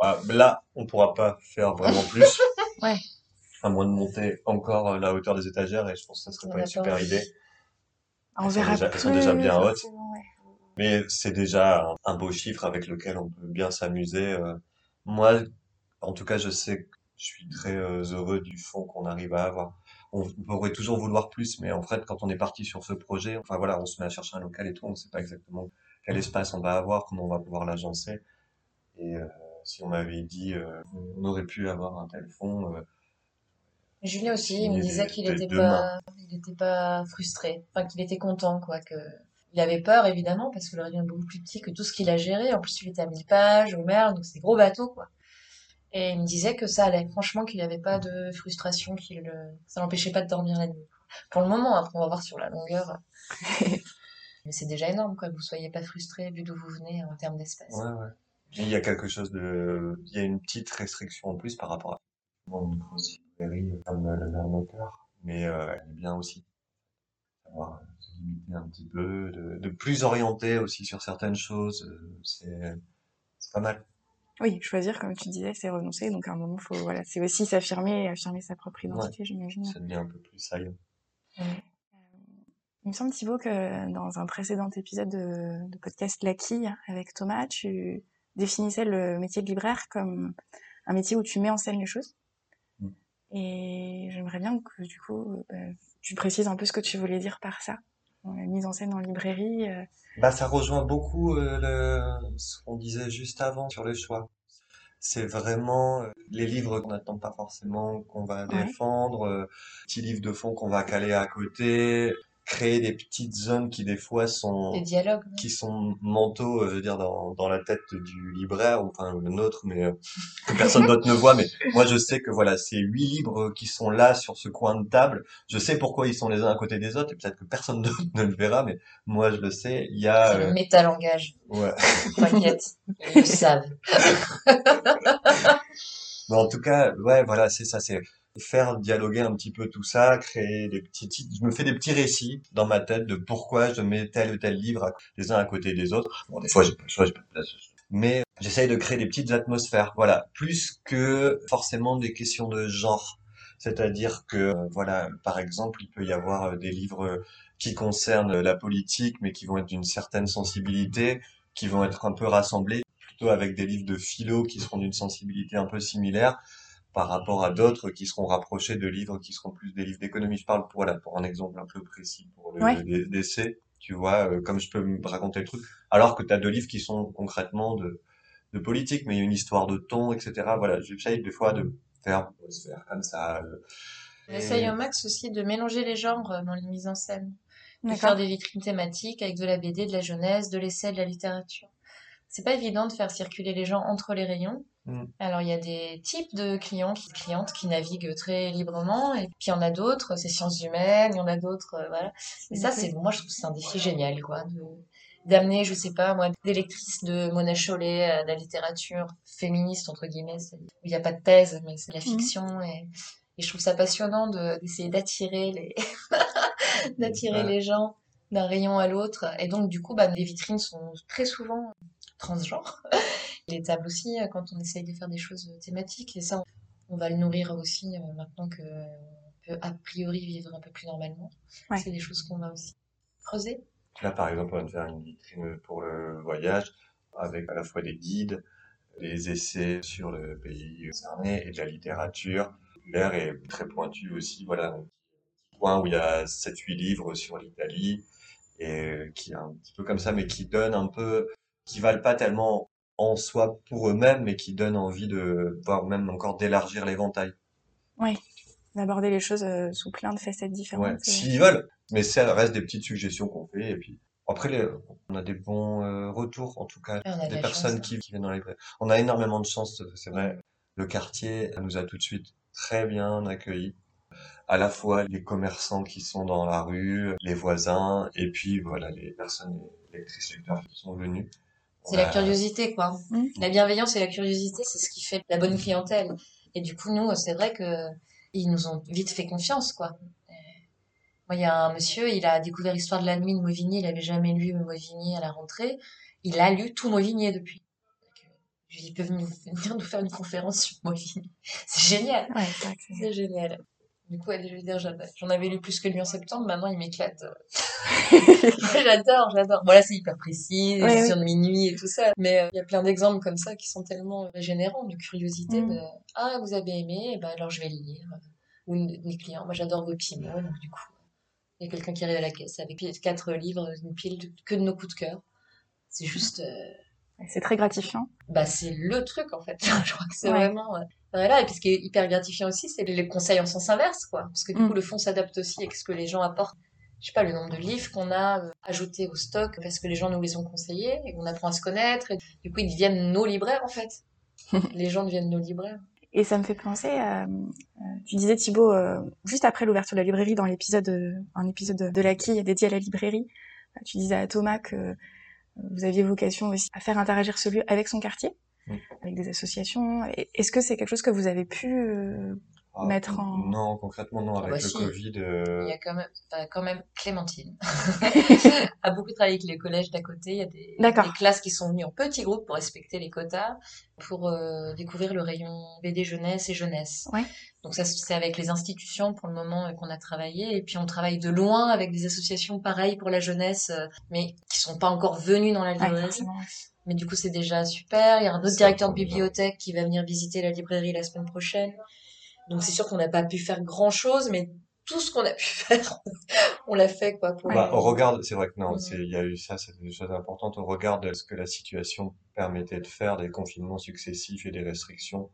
Bah, là, on pourra pas faire vraiment plus. Ouais. à moins de monter encore euh, la hauteur des étagères, et je pense que ça serait pas a une super idée. On Elles sont verra déjà- elles plus sont déjà bien hautes. ouais. Mais c'est déjà un, un beau chiffre avec lequel on peut bien s'amuser. euh. Moi, en tout cas, je sais que je suis très euh, heureux du fond qu'on arrive à avoir. On, pourrait toujours vouloir plus, mais en fait, quand on est parti sur ce projet, enfin voilà, on se met à chercher un local et tout, on ne sait pas exactement quel espace on va avoir, comment on va pouvoir l'agencer. Et euh, si on m'avait dit, euh, on aurait pu avoir un tel fond, euh, Julien aussi, il me disait qu'il dès était demain. pas, il était pas frustré, enfin qu'il était content quoi, que il avait peur évidemment parce que le rayon est beaucoup plus petit que tout ce qu'il a géré. En plus, il était à 1000 pages au mer, donc c'est gros bateau quoi. Et il me disait que ça allait, franchement, qu'il n'y avait pas de frustration, qu'il le... ça l'empêchait pas de dormir la nuit. Pour le moment, après on va voir sur la longueur. Mais c'est déjà énorme quoi, que vous soyez pas frustré vu d'où vous venez en termes d'espace. Ouais, ouais. Il y a quelque chose de, il y a une petite restriction en plus par rapport à une grosse librairie comme euh, le Mernoteur, mais euh, elle est bien aussi. Savoir euh, se limiter un petit peu, de, de plus orienter aussi sur certaines choses, euh, c'est pas mal. Oui, choisir, comme tu disais, c'est renoncer. Donc à un moment, faut, voilà, c'est aussi s'affirmer et affirmer sa propre identité, j'imagine. Ça devient un peu plus saillant. Il me semble, Thibaut, que dans un précédent épisode de, de podcast La Quille avec Thomas, tu définissais le métier de libraire comme un métier où tu mets en scène les choses. Mm. Et j'aimerais bien que, du coup, euh, tu précises un peu ce que tu voulais dire par ça. La mise en scène en librairie. euh, Bah, ça rejoint beaucoup euh, le, ce qu'on disait juste avant sur les choix. C'est vraiment euh, les livres qu'on n'attend pas forcément qu'on va Ouais. défendre, euh, petits livres de fond qu'on va caler à côté, créer des petites zones qui des fois sont Les dialogues. qui sont mentaux, euh, je veux dire dans, dans la tête du libraire, ou enfin le nôtre, mais euh, que personne d'autre ne voit. Mais moi, je sais que voilà, ces huit livres qui sont là sur ce coin de table, je sais pourquoi ils sont les uns à côté des autres, et peut-être que personne d'autre ne le verra, mais moi, je le sais. Il y a, C'est le euh, métalangage. ouais. T'inquiète, ils le savent. Mais en tout cas, ouais, voilà, c'est ça, c'est faire dialoguer un petit peu tout ça, créer des petits, je me fais des petits récits dans ma tête de pourquoi je mets tel ou tel livre les uns à côté des autres. Bon, des fois, j'ai pas le choix, pas. Mais j'essaye de créer des petites atmosphères, voilà, plus que forcément des questions de genre. C'est-à-dire que, euh, voilà, par exemple, il peut y avoir euh, des livres euh, qui concernent la politique, mais qui vont être d'une certaine sensibilité, qui vont être un peu rassemblés, plutôt avec des livres de philo qui seront d'une sensibilité un peu similaire par rapport à d'autres qui seront rapprochés de livres qui seront plus des livres d'économie. Je parle pour, voilà, pour un exemple un peu précis pour le Ouais. l'essai, tu vois, euh, comme je peux me raconter le truc, alors que tu as deux livres qui sont concrètement de, de politique, mais il y a une histoire de ton, etc. Voilà, j'essaye des fois de faire, de se faire comme ça. euh, On essaye au max aussi de mélanger les genres euh, dans les mises en scène. De faire des vitrines thématiques avec de la BD, de la jeunesse, de l'essai, de la littérature. C'est pas évident de faire circuler les gens entre les rayons. Mm. Alors il y a des types de clients, qui, clientes qui naviguent très librement, et puis il y en a d'autres, c'est sciences humaines, il y en a d'autres, euh, voilà. Et ça, c'est, moi, je trouve que c'est un défi génial, quoi, de, d'amener, je sais pas, moi, des lectrices de Mona Chollet à de la littérature féministe, entre guillemets, où il n'y a pas de thèse, mais c'est de la Mhm. fiction, et, et je trouve ça passionnant de, d'essayer d'attirer les, d'attirer Ouais. les gens d'un rayon à l'autre. Et donc, du coup, bah, les vitrines sont très souvent transgenres. Les tables aussi, euh, quand on essaye de faire des choses euh, thématiques. Et ça, on, va le nourrir aussi euh, maintenant que on peut a priori vivre un peu plus normalement. Ouais. C'est des choses qu'on va aussi creuser. Là, par exemple, on va faire une vitrine pour le voyage avec à la fois des guides, des essais sur le pays concerné et de la littérature populaire et très pointue aussi. Voilà, un petit point où il y a 7-8 livres sur l'Italie et qui est un petit peu comme ça, mais qui donne un peu, qui valent pas tellement en soi pour eux-mêmes, mais qui donnent envie de, voire même encore d'élargir l'éventail. D'aborder les choses euh, sous plein de facettes Ouais, différentes. euh. s'ils veulent. Mais ça reste des petites suggestions qu'on fait. Et puis, après, les- on a des bons euh, retours, en tout cas, de des personnes chance, hein. qui, qui viennent dans les. On a énormément de chance, c'est vrai. Le quartier nous a tout de suite très bien accueillis. À la fois les commerçants qui sont dans la rue, les voisins, et puis voilà, les personnes, les qui sont venus. C'est la curiosité, quoi. Mm. La bienveillance et la curiosité, c'est ce qui fait la bonne clientèle. Et du coup, nous, c'est vrai que ils nous ont vite fait confiance, quoi. Euh, Moi, il y a un monsieur, il a découvert l'histoire de la nuit de Mauvigny, il avait jamais lu Mauvigny à la rentrée. Il a lu tout Mauvigny depuis. Euh, Ils peuvent venir nous faire une conférence sur Moivini. C'est génial. Ouais, C'est génial. Du coup, allez, dire, j'en avais lu plus que lui en septembre, maintenant il m'éclate. j'adore, j'adore. Bon, là, c'est hyper précis, Ouais, gestion de minuit et tout ça. Mais euh, il y a plein d'exemples comme ça qui sont tellement euh, générants de curiosité. Mm. De, ah, vous avez aimé, eh ben, alors je vais le lire. Ou mes clients, moi j'adore vos mots, donc du coup, il y a quelqu'un qui arrive à la caisse avec quatre livres, une pile de- que de nos coups de cœur. C'est juste, euh, c'est très gratifiant. bah c'est le truc en fait. je crois que c'est Ouais. vraiment voilà. Et puis ce qui est hyper gratifiant aussi, c'est les conseils en sens inverse, quoi. Parce que du Mm. coup, le fond s'adapte aussi avec ce que les gens apportent. Je sais pas le nombre de livres qu'on a euh, ajoutés au stock parce que les gens nous les ont conseillés et qu'on apprend à se connaître. Et du coup, ils deviennent nos libraires en fait. les gens deviennent nos libraires. Et ça me fait penser à, euh, tu disais Thibaut, euh, juste après l'ouverture de la librairie, dans l'épisode, un épisode de, la quille dédié à la librairie, tu disais à Thomas que vous aviez vocation aussi à faire interagir ce lieu avec son quartier. Avec des associations. Est-ce que c'est quelque chose que vous avez pu euh, Ah, mettre en- Non, concrètement, non. Avec bah le si. Covid, Il euh, y a quand même, enfin, quand même Clémentine a beaucoup travaillé avec les collèges d'à côté. Il y a des, classes qui sont venues en petits groupes pour respecter les quotas, pour euh, découvrir le rayon BD jeunesse et jeunesse. Ouais. Donc ça, c'est avec les institutions pour le moment qu'on a travaillé. Et puis on travaille de loin avec des associations pareilles pour la jeunesse, mais qui sont pas encore venues dans la librairie. Mais du coup, c'est déjà super. Il y a un autre directeur de bibliothèque qui va venir visiter la librairie la semaine prochaine. Donc c'est sûr qu'on n'a pas pu faire grand chose, mais tout ce qu'on a pu faire, on l'a fait quoi. Pour bah, au regard, c'est vrai que non, c'est, il y a eu ça, c'est une chose importante. Au regard de ce que la situation permettait de faire, des confinements successifs et des restrictions,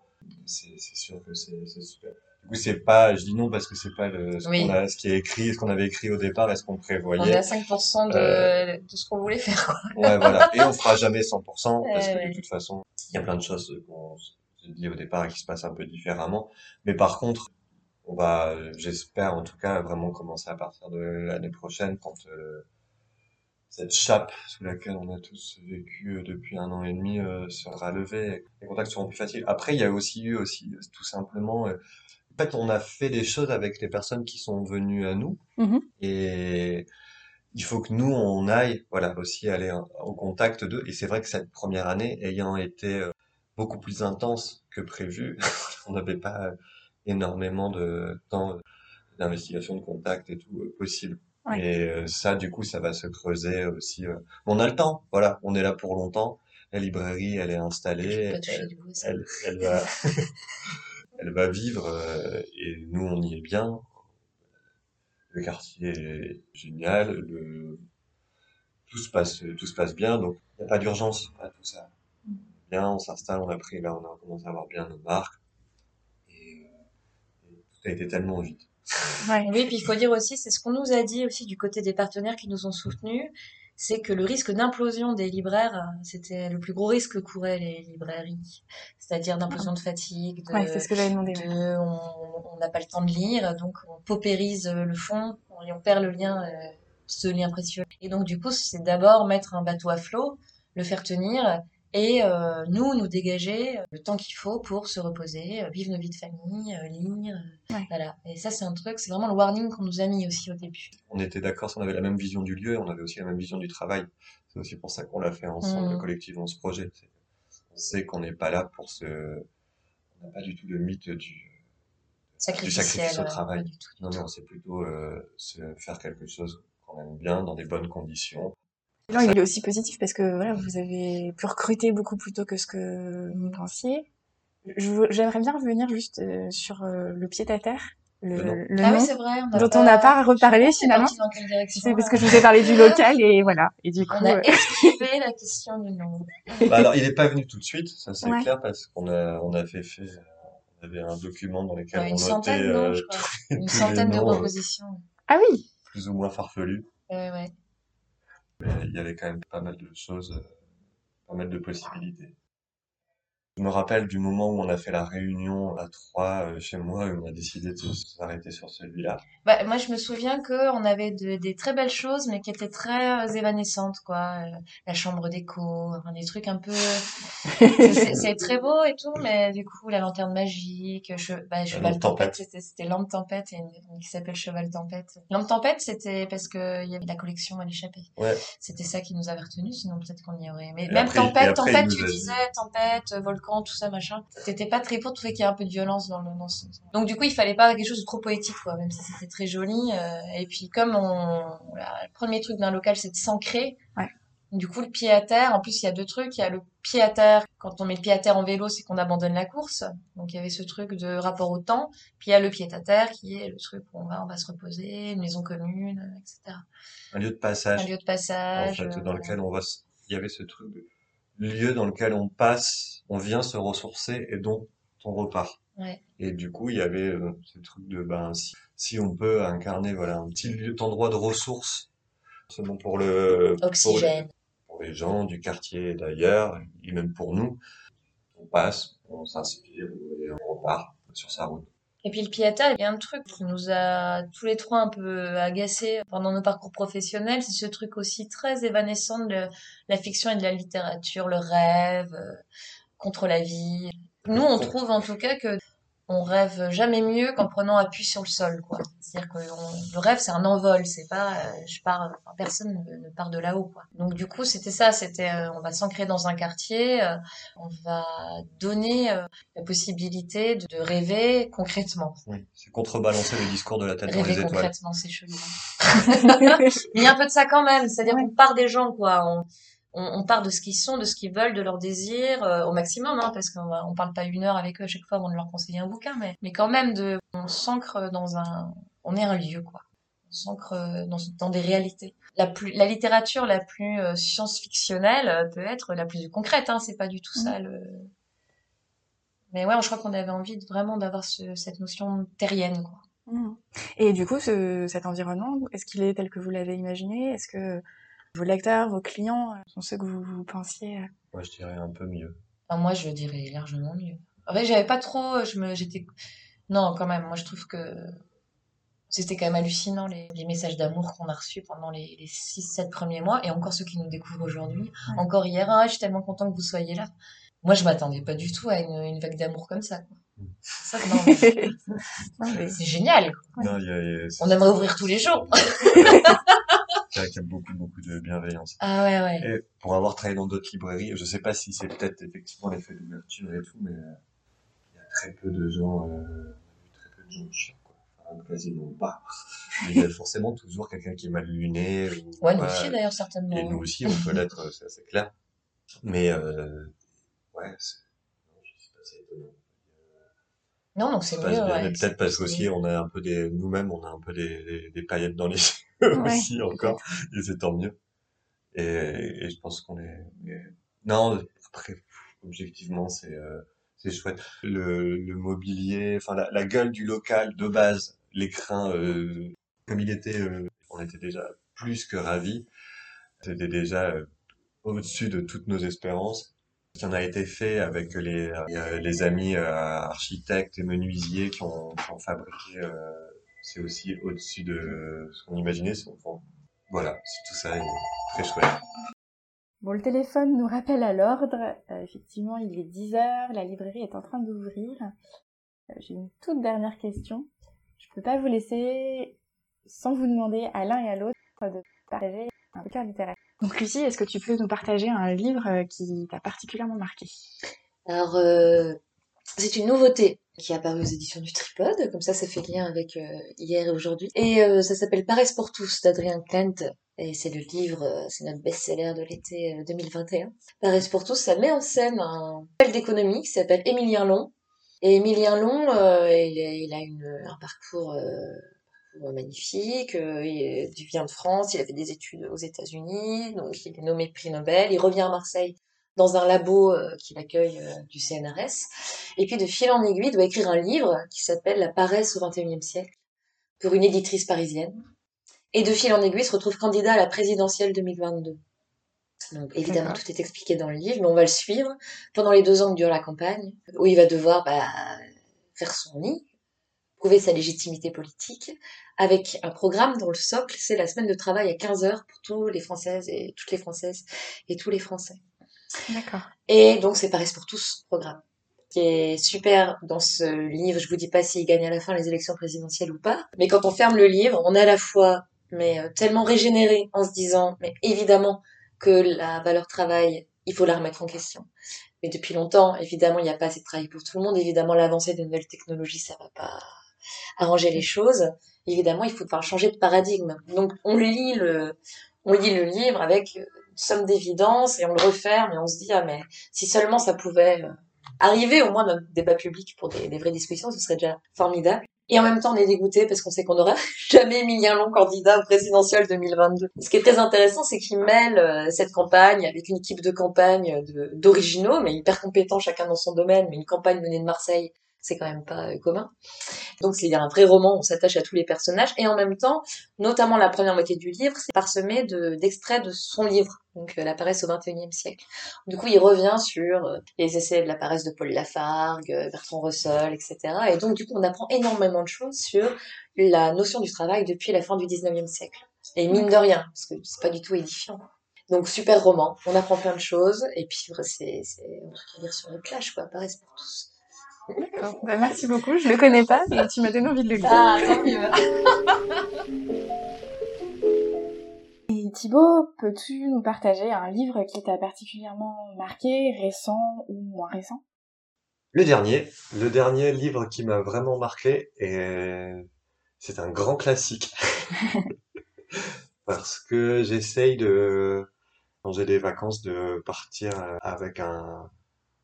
c'est, sûr que c'est super. Du coup, c'est pas, je dis non parce que c'est pas le, ce Oui. qu'on a, ce qui est écrit, ce qu'on avait écrit au départ et ce qu'on on est prévoyait. à 5% de, Euh, de ce qu'on voulait faire. Quoi. Ouais, voilà. Et on fera jamais 100% parce que de toute façon, il y a plein de choses qu'on s'est dit au départ et qui se passent un peu différemment. Mais par contre, on va, j'espère en tout cas, vraiment commencer à partir de l'année prochaine quand euh, cette chape sous laquelle on a tous vécu euh, depuis un an et demi euh, sera levée, les contacts seront plus faciles. Après, il y a aussi eu aussi tout simplement, en fait, on a fait des choses avec les personnes qui sont venues à nous Mhm. et il faut que nous on aille, voilà, aussi aller en- au contact d'eux. Et c'est vrai que cette première année, ayant été euh, beaucoup plus intense que prévu, on n'avait pas euh, énormément de temps euh, d'investigation, de contact et tout euh, possible. Ouais. Et ça, du coup, ça va se creuser aussi. On a le temps, voilà, on est là pour longtemps. La librairie, elle est Je peux installée, pas toucher elle, du bout, ça. elle, elle va, elle va vivre euh, et nous, on y est bien. Le quartier est génial, tout se passe, tout se passe bien, donc il n'y a pas d'urgence à tout ça. Bien, on s'installe, on a pris, là, on a commencé à avoir bien nos marques et, euh, tout a été tellement vite. Oui, puis il faut dire aussi, c'est ce qu'on nous a dit aussi du côté des partenaires qui nous ont soutenus, c'est que le risque d'implosion des libraires, euh, c'était le plus gros risque que couraient les librairies. C'est-à-dire d'implosion de fatigue, de, Ouais, c'est ce que j'avais demandé. de- on on n'a pas le temps de lire, donc on paupérise euh, le fond, on, on perd le lien, euh, ce lien précieux. Et donc du coup, c'est d'abord mettre un bateau à flot, le faire tenir, et euh, nous, nous dégager le temps qu'il faut pour se reposer, vivre nos vies de famille, lire, Ouais. voilà. Et ça, c'est un truc, c'est vraiment le warning qu'on nous a mis aussi au début. On était d'accord, on avait la même vision du lieu, on avait aussi la même vision du travail. C'est aussi pour ça qu'on l'a fait ensemble, le collectif, on se projette. On sait qu'on n'est pas là pour se, on n'a pas du tout le mythe du, du Sacrificiel. sacrifice au ouais, travail. pas du tout. Non, non, c'est plutôt euh, se faire quelque chose qu'on aime bien, dans des bonnes conditions. Non, il est aussi positif parce que voilà, vous avez pu recruter beaucoup plus tôt que ce que vous pensiez. J'aimerais bien revenir juste euh, sur euh, le pied à terre, le, Le nom. le ah nom, oui, c'est vrai. On a dont on n'a pas reparlé finalement. parti dans quelle direction C'est parce là que je vous ai parlé du local et voilà. Et du coup, On a euh, esquivé la question du nom. Bah, alors, il n'est pas venu tout de suite, ça c'est Ouais. clair, parce qu'on a, on avait fait, euh, on avait un document dans lequel Ouais, une on notait centaine, non, euh, je crois. tous Une les centaine de noms, euh, propositions. ah oui, plus ou moins farfelus. Ouais, ouais. Mais il y avait quand même pas mal de choses, euh, pas mal de possibilités. Je me rappelle du moment où on a fait la réunion à trois euh, chez moi et on a décidé de s'arrêter sur celui-là. Bah, moi, je me souviens que on avait de- des très belles choses, mais qui étaient très euh, évanescentes, quoi. Euh, la chambre d'écho, enfin, des trucs un peu. C'est c'est très beau et tout, mais du coup, la lanterne magique, che... bah, cheval lampe tempête, tempête. c'était c'était lampe tempête et une, une qui s'appelle cheval tempête. Lampe tempête, c'était parce que il y avait la collection à l'échappée. Ouais. C'était ça qui nous avait retenu, sinon peut-être qu'on y aurait. Mais Et même après- et tempête, après, il tempête, nous tu a dit- disais tempête, euh, volcan, tout ça, machin. T'étais pas très pour, tu qu'il y a un peu de violence dans le, dans ce... Donc du coup, il fallait pas quelque chose de trop poétique, quoi, même si c'était très joli. euh, et puis comme on, le premier truc d'un local, c'est de s'ancrer. Ouais. Du coup, le pied à terre, en plus, il y a deux trucs. Il y a le pied à terre. Quand on met le pied à terre en vélo, c'est qu'on abandonne la course. Donc, il y avait ce truc de rapport au temps. Puis, il y a le pied à terre qui est le truc où on va, on va se reposer, une maison commune, etc. Un lieu de Un passage, lieu de en passage. fait, euh, dans lequel on va, il y avait ce truc de lieu dans lequel on passe, on vient se ressourcer et dont on repart. Ouais. Et du coup, il y avait euh, ce truc de, ben, si, si on peut incarner, voilà, un petit lieu, endroit de ressources, bon pour le, pour, Oxygène. pour les gens du quartier d'ailleurs, et même pour nous. On passe, on s'inspire et on repart sur sa route. Et puis le terre, il y a un truc qui nous a tous les trois un peu agacés pendant nos parcours professionnels, c'est ce truc aussi très évanescent de la fiction et de la littérature, le rêve, euh, contre la vie. Nous, on trouve en tout cas que on rêve jamais mieux qu'en prenant appui sur le sol, quoi. C'est-à-dire que on- le rêve, c'est un envol, c'est pas, euh, je pars, enfin, personne ne, ne part de là-haut, quoi. Donc du coup, c'était ça, c'était, euh, on va s'ancrer dans un quartier, euh, on va donner euh, la possibilité de, de rêver concrètement. Oui, c'est contrebalancer le discours de la tête dans les Rêver étoiles. concrètement, c'est chelou. hein. Il y a un peu de ça quand même, c'est-à-dire qu'on part des gens, quoi. On, on, on part de ce qu'ils sont, de ce qu'ils veulent, de leurs désirs, euh, au maximum, hein, parce qu'on va- on parle pas une heure avec eux à chaque fois avant de leur conseiller un bouquin, mais, mais quand même, de, on s'ancre dans un, on est un lieu, quoi. On s'ancre euh, dans, dans des réalités. La plus, la littérature la plus euh, science-fictionnelle euh, peut être la plus concrète, hein, c'est pas du tout ça le. Mais ouais, je crois qu'on avait envie de, vraiment d'avoir ce, cette notion terrienne, quoi. Mhm. Et du coup, ce- cet environnement, est-ce qu'il est tel que vous l'avez imaginé? Est-ce que vos lecteurs, vos clients euh, sont ceux que vous, vous pensiez euh Moi, je dirais un peu mieux. Enfin, moi, je dirais largement mieux. En fait, j'avais pas trop, je me, j'étais, non, quand même, moi, je trouve que c'était quand même hallucinant, les, les messages d'amour qu'on a reçus pendant les, les 6-7 premiers mois, et encore ceux qui nous découvrent aujourd'hui. Ouais. Encore hier, ah, je suis tellement content que vous soyez là. Moi, je m'attendais pas du tout à une, une vague d'amour comme ça, quoi. Ça, mais mais- c'est génial. quoi. Non, il y a, il y a- c'est On aimerait ouvrir tous les jours. y a beaucoup, beaucoup de bienveillance. Ah ouais, ouais. Et pour avoir travaillé dans d'autres librairies, je sais pas si c'est peut-être effectivement l'effet d'ouverture et tout, mais euh, il y a très peu de gens, euh, très peu de gens chiants, quoi. Enfin, quasiment pas. Il y a forcément toujours quelqu'un qui est mal luné. ou Ouais, nous aussi, d'ailleurs, certainement. Et nous aussi, on peut l'être, c'est assez clair. Mais, euh, ouais, c'est, non, je sais pas, c'est étonnant. Non, donc c'est mieux, ouais. mais peut-être parce qu'aussi on a un peu des, nous-mêmes, on a un peu des, des, des paillettes dans les Ouais. aussi encore, et c'est tant mieux. Et, et je pense qu'on est, non, après, objectivement, c'est, euh, c'est chouette. Le, le mobilier, enfin, la, la gueule du local de base, l'écrin, euh, comme il était, euh, on était déjà plus que ravis. C'était déjà euh, au-dessus de toutes nos espérances. Ce qui en a été fait avec les, euh, les amis euh, architectes et menuisiers qui ont, qui ont fabriqué, euh, c'est aussi au-dessus de ce qu'on imaginait. enfin, voilà, c'est- tout ça est très chouette. Bon, le téléphone nous rappelle à l'ordre. Euh, effectivement, il est 10 heures, la librairie est en train d'ouvrir. Euh, J'ai une toute dernière question. Je peux pas vous laisser sans vous demander à l'un et à l'autre de partager un cœur littéraire. Donc Lucie, est-ce que tu peux nous partager un livre euh, qui t'a particulièrement marqué? Alors, euh, c'est une nouveauté qui est apparue aux éditions du Tripode, comme ça, ça fait lien avec euh, hier et aujourd'hui. Et euh, ça s'appelle Paresse pour tous d'Adrien Klent. Et c'est le livre, euh, c'est notre best-seller de l'été euh, 2021. Paresse pour tous, ça met en scène un appel d'économie qui s'appelle Émilien Long. Et Émilien Long, il, a, une, un parcours, magnifique. il vient de France, il a fait des études aux États-Unis, donc il est nommé prix Nobel. Il revient à Marseille dans un labo euh, qui l'accueille euh, du CNRS. Et puis de fil en aiguille, il doit écrire un livre qui s'appelle La paresse au XXIe siècle pour une éditrice parisienne. Et de fil en aiguille, il se retrouve candidat à la présidentielle 2022. Donc évidemment, tout est expliqué dans le livre, mais on va le suivre pendant les deux ans que dure la campagne, où il va devoir bah, faire son nid, prouver sa légitimité politique, avec un programme dont le socle, c'est la semaine de travail à 15 heures pour tous les Françaises et toutes les Françaises et tous les Français. D'accord. Et donc c'est pareil pour tous, programme. Ce qui est super dans ce livre, je vous dis pas s'il gagne à la fin les élections présidentielles ou pas, mais quand on ferme le livre, on est à la fois mais euh, tellement régénéré en se disant, mais évidemment que la valeur travail, il faut la remettre en question. Mais depuis longtemps, évidemment, il n'y a pas assez de travail pour tout le monde. Évidemment, l'avancée des nouvelles technologies, ça va pas arranger les choses. Évidemment, il faut pouvoir changer de paradigme. Donc, on lit le, on lit le livre avec somme d'évidence et on le referme et on se dit, ah, mais si seulement ça pouvait euh, arriver au moins dans le débat public pour des, vraies discussions, ce serait déjà formidable. Et en même temps, on est dégoûté parce qu'on sait qu'on n'aura jamais Emilien Long candidat au présidentiel 2022. Ce qui est très intéressant, c'est qu'il mêle euh, cette campagne avec une équipe de campagne d'originaux, mais hyper compétents chacun dans son domaine, mais une campagne menée de Marseille c'est quand même pas euh, commun. Donc a un vrai roman, on s'attache à tous les personnages, et en même temps, notamment la première moitié du livre, c'est parsemé d'extraits de, son livre, donc euh, La paresse au XXIe siècle. Du coup, il revient sur euh, les essais de la paresse de Paul Lafargue, Bertrand Russell, etc. Et donc du coup, on apprend énormément de choses sur la notion du travail depuis la fin du XIXe siècle. Et mine de rien, parce que c'est pas du tout édifiant. Donc super roman, on apprend plein de choses, et puis c'est un truc à lire sur le clash, quoi, paresse pour tous. D'accord. Bah, merci beaucoup. Je le connais pas, mais tu m'as donné envie de le lire. Ah, tant Et Thibaut, peux-tu nous partager un livre qui t'a particulièrement marqué, récent ou moins récent? Le dernier, le dernier livre qui m'a vraiment marqué, et c'est un grand classique. Parce que j'essaye de, quand j'ai des vacances, de partir avec un,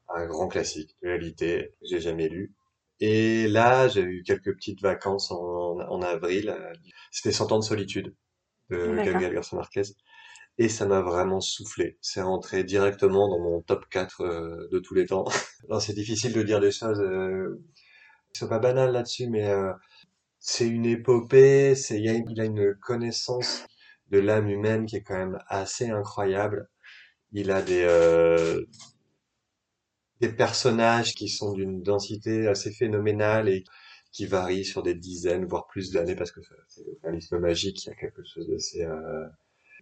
un grand classique de réalité, j'ai jamais lu. Et là, j'ai eu quelques petites vacances en, en avril. C'était Cent ans de solitude de Gabriel Garcia Marquez. Et ça m'a vraiment soufflé. C'est rentré directement dans mon top 4 euh, de tous les temps. c'est difficile de dire des choses euh, qui sont pas banales là-dessus, mais euh, c'est une épopée. C'est il, il a une connaissance de l'âme humaine qui est quand même assez incroyable. Il a des euh, des personnages qui sont d'une densité assez phénoménale et qui varient sur des dizaines, voire plus d'années, parce que c'est le réalisme magique, il y a quelque chose d'assez... Euh,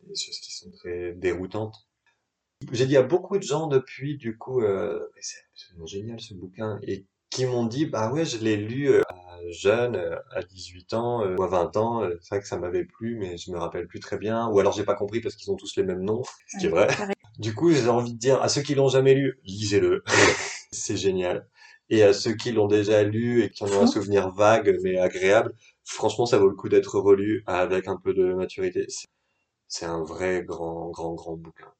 des choses qui sont très déroutantes. J'ai dit à beaucoup de gens depuis, du coup, euh, c'est absolument génial ce bouquin, et qui m'ont dit, bah ouais, je l'ai lu euh, jeune, euh, à 18 ans euh, ou à 20 ans, c'est vrai que ça m'avait plu, mais je me rappelle plus très bien, ou alors j'ai pas compris parce qu'ils ont tous les mêmes noms, ce qui est vrai. Du coup, j'ai envie de dire à ceux qui l'ont jamais lu, lisez-le. c'est génial. Et à ceux qui l'ont déjà lu et qui en ont un souvenir vague mais agréable, franchement, ça vaut le coup d'être relu avec un peu de maturité. C'est un vrai grand, grand, grand bouquin.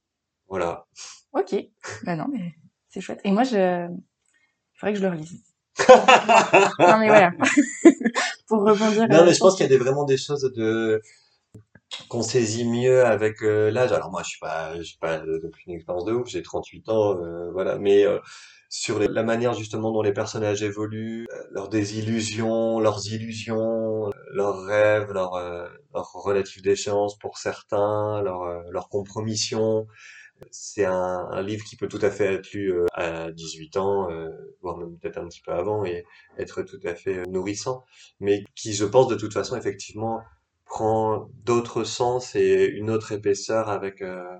Voilà. Ok. Bah non, mais c'est chouette. Et moi, je, il faudrait que je le relise. non mais voilà. Pour rebondir. Non mais je pense qu'il y a des, vraiment des choses de qu'on saisit mieux avec euh, l'âge. Alors moi, je suis pas, j'ai pas depuis une expérience de ouf, j'ai 38 ans, euh, voilà. Mais euh, sur la manière justement dont les personnages évoluent, leurs désillusions, leurs illusions, leurs rêves, leurs leurs relatives déchéances pour certains, leurs leurs compromissions. C'est un, un, livre qui peut tout à fait être lu à 18 ans, voire même peut-être un petit peu avant, et être tout à fait nourrissant, mais qui, je pense, de toute façon, effectivement, prend d'autres sens et une autre épaisseur avec euh,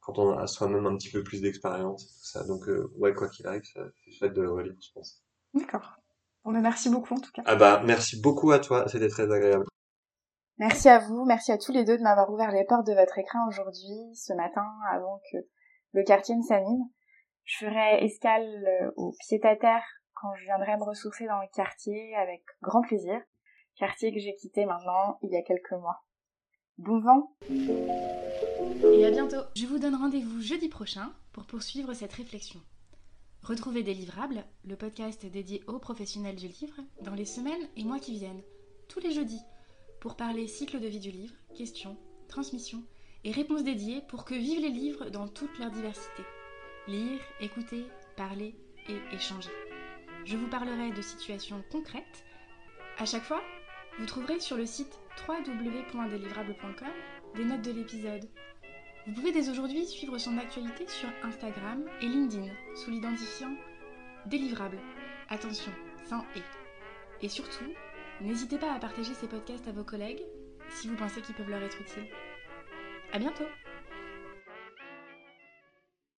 quand on a soi-même un petit peu plus d'expérience tout ça. Donc euh, ouais, quoi qu'il arrive, c'est chouette de le relire, je pense. D'accord. Bon, ben, merci beaucoup en tout cas. Ah bah merci beaucoup à toi, c'était très agréable. Merci à vous, merci à tous les deux de m'avoir ouvert les portes de votre écran aujourd'hui, ce matin, avant que le quartier ne s'anime. Je ferai escale euh, au pied-à-terre quand je viendrai me ressourcer dans le quartier avec grand plaisir quartier que j'ai quitté maintenant il y a quelques mois. Bon vent Et à bientôt Je vous donne rendez-vous jeudi prochain pour poursuivre cette réflexion. Retrouvez Délivrable, le podcast dédié aux professionnels du livre, dans les semaines et mois qui viennent, tous les jeudis, pour parler cycle de vie du livre, questions, transmission et réponses dédiées pour que vivent les livres dans toute leur diversité. Lire, écouter, parler et échanger. Je vous parlerai de situations concrètes. À chaque fois, vous trouverez sur le site www.délivrable.com des notes de l'épisode. Vous pouvez dès aujourd'hui suivre son actualité sur Instagram et LinkedIn sous l'identifiant délivrable. Attention, sans et. Et surtout, n'hésitez pas à partager ces podcasts à vos collègues si vous pensez qu'ils peuvent leur être utiles. À bientôt!